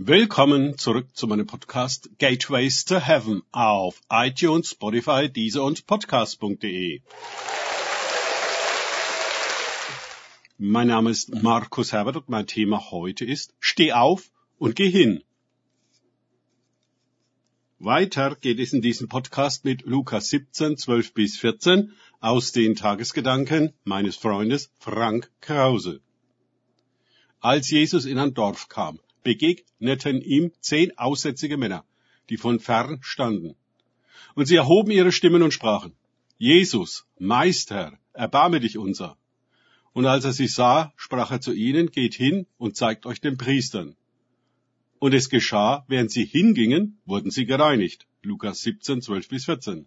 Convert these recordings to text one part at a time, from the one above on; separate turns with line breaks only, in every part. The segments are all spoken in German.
Willkommen zurück zu meinem Podcast Gateways to Heaven auf iTunes, Spotify, Deezer und Podcast.de. Mein Name ist Markus Herbert und mein Thema heute ist Steh auf und geh hin. Weiter geht es in diesem Podcast mit Lukas 17, 12 bis 14 aus den Tagesgedanken meines Freundes Frank Krause. Als Jesus in ein Dorf kam, begegneten ihm zehn aussätzige Männer, die von fern standen. Und sie erhoben ihre Stimmen und sprachen, Jesus, Meister, erbarme dich unser. Und als er sie sah, sprach er zu ihnen, geht hin und zeigt euch den Priestern. Und es geschah, während sie hingingen, wurden sie gereinigt. Lukas 17, 12 bis 14.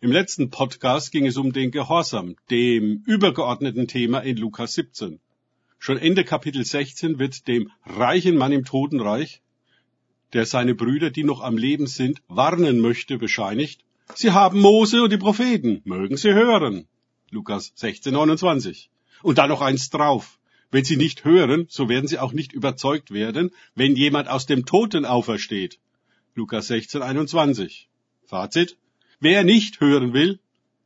Im letzten Podcast ging es um den Gehorsam, dem übergeordneten Thema in Lukas 17. Schon Ende Kapitel 16 wird dem reichen Mann im Totenreich, der seine Brüder, die noch am Leben sind, warnen möchte, bescheinigt, Sie haben Mose und die Propheten, mögen Sie hören. Lukas 16, 29. Und dann noch eins drauf. Wenn Sie nicht hören, so werden Sie auch nicht überzeugt werden, wenn jemand aus dem Toten aufersteht. Lukas 16, 21. Fazit. Wer nicht hören will,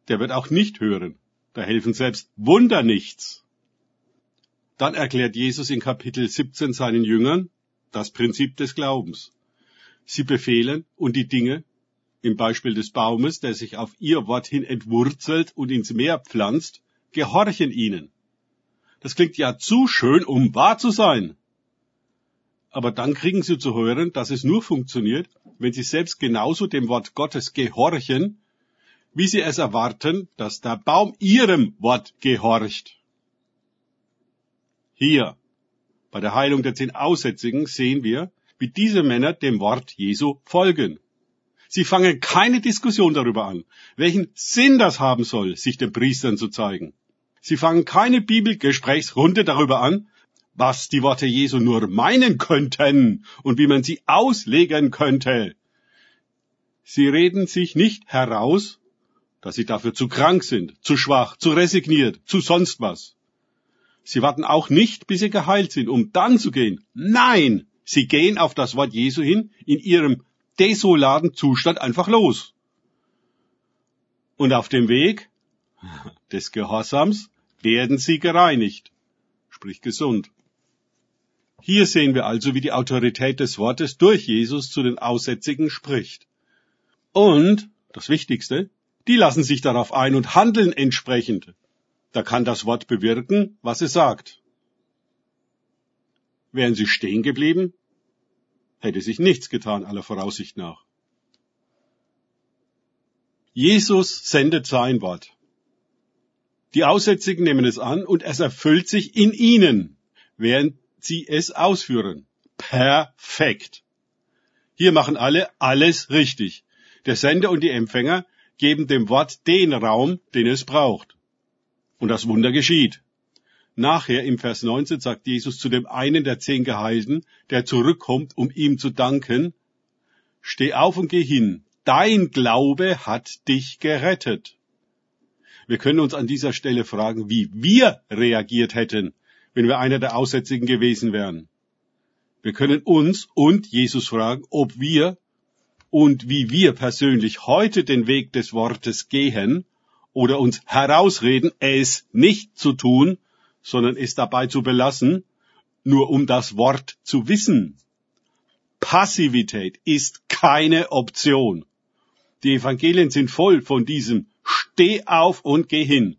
der wird auch nicht hören. Da helfen selbst Wunder nichts. Dann erklärt Jesus in Kapitel 17 seinen Jüngern das Prinzip des Glaubens. Sie befehlen und die Dinge, im Beispiel des Baumes, der sich auf ihr Wort hin entwurzelt und ins Meer pflanzt, gehorchen ihnen. Das klingt ja zu schön, um wahr zu sein. Aber dann kriegen sie zu hören, dass es nur funktioniert, wenn sie selbst genauso dem Wort Gottes gehorchen, wie sie es erwarten, dass der Baum ihrem Wort gehorcht. Hier, bei der Heilung der zehn Aussätzigen, sehen wir, wie diese Männer dem Wort Jesu folgen. Sie fangen keine Diskussion darüber an, welchen Sinn das haben soll, sich den Priestern zu zeigen. Sie fangen keine Bibelgesprächsrunde darüber an, was die Worte Jesu nur meinen könnten und wie man sie auslegen könnte. Sie reden sich nicht heraus, dass sie dafür zu krank sind, zu schwach, zu resigniert, zu sonst was. Sie warten auch nicht, bis sie geheilt sind, um dann zu gehen. Nein, sie gehen auf das Wort Jesu hin, in ihrem desolaten Zustand einfach los. Und auf dem Weg des Gehorsams werden sie gereinigt, sprich gesund. Hier sehen wir also, wie die Autorität des Wortes durch Jesus zu den Aussätzigen spricht. Und, das Wichtigste, die lassen sich darauf ein und handeln entsprechend. Da kann das Wort bewirken, was es sagt. Wären sie stehen geblieben, hätte sich nichts getan aller Voraussicht nach. Jesus sendet sein Wort. Die Aussätzigen nehmen es an und es erfüllt sich in ihnen, während sie es ausführen. Perfekt. Hier machen alle alles richtig. Der Sender und die Empfänger geben dem Wort den Raum, den es braucht. Und das Wunder geschieht. Nachher im Vers 19 sagt Jesus zu dem einen der zehn Geheilten, der zurückkommt, um ihm zu danken, Steh auf und geh hin, dein Glaube hat dich gerettet. Wir können uns an dieser Stelle fragen, wie wir reagiert hätten, wenn wir einer der Aussätzigen gewesen wären. Wir können uns und Jesus fragen, ob wir und wie wir persönlich heute den Weg des Wortes gehen oder uns herausreden, es nicht zu tun, sondern es dabei zu belassen, nur um das Wort zu wissen. Passivität ist keine Option. Die Evangelien sind voll von diesem Steh auf und geh hin.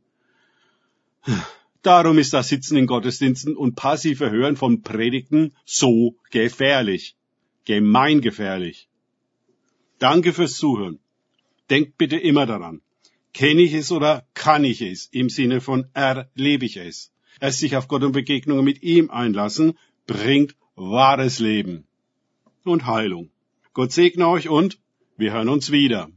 Darum ist das Sitzen in Gottesdiensten und passive Hören von Predigten so gefährlich. Gemeingefährlich. Danke fürs Zuhören. Denkt bitte immer daran. Kenne ich es oder kann ich es? Im Sinne von erlebe ich es. Es sich auf Gott und Begegnungen mit ihm einlassen, bringt wahres Leben und Heilung. Gott segne euch und wir hören uns wieder.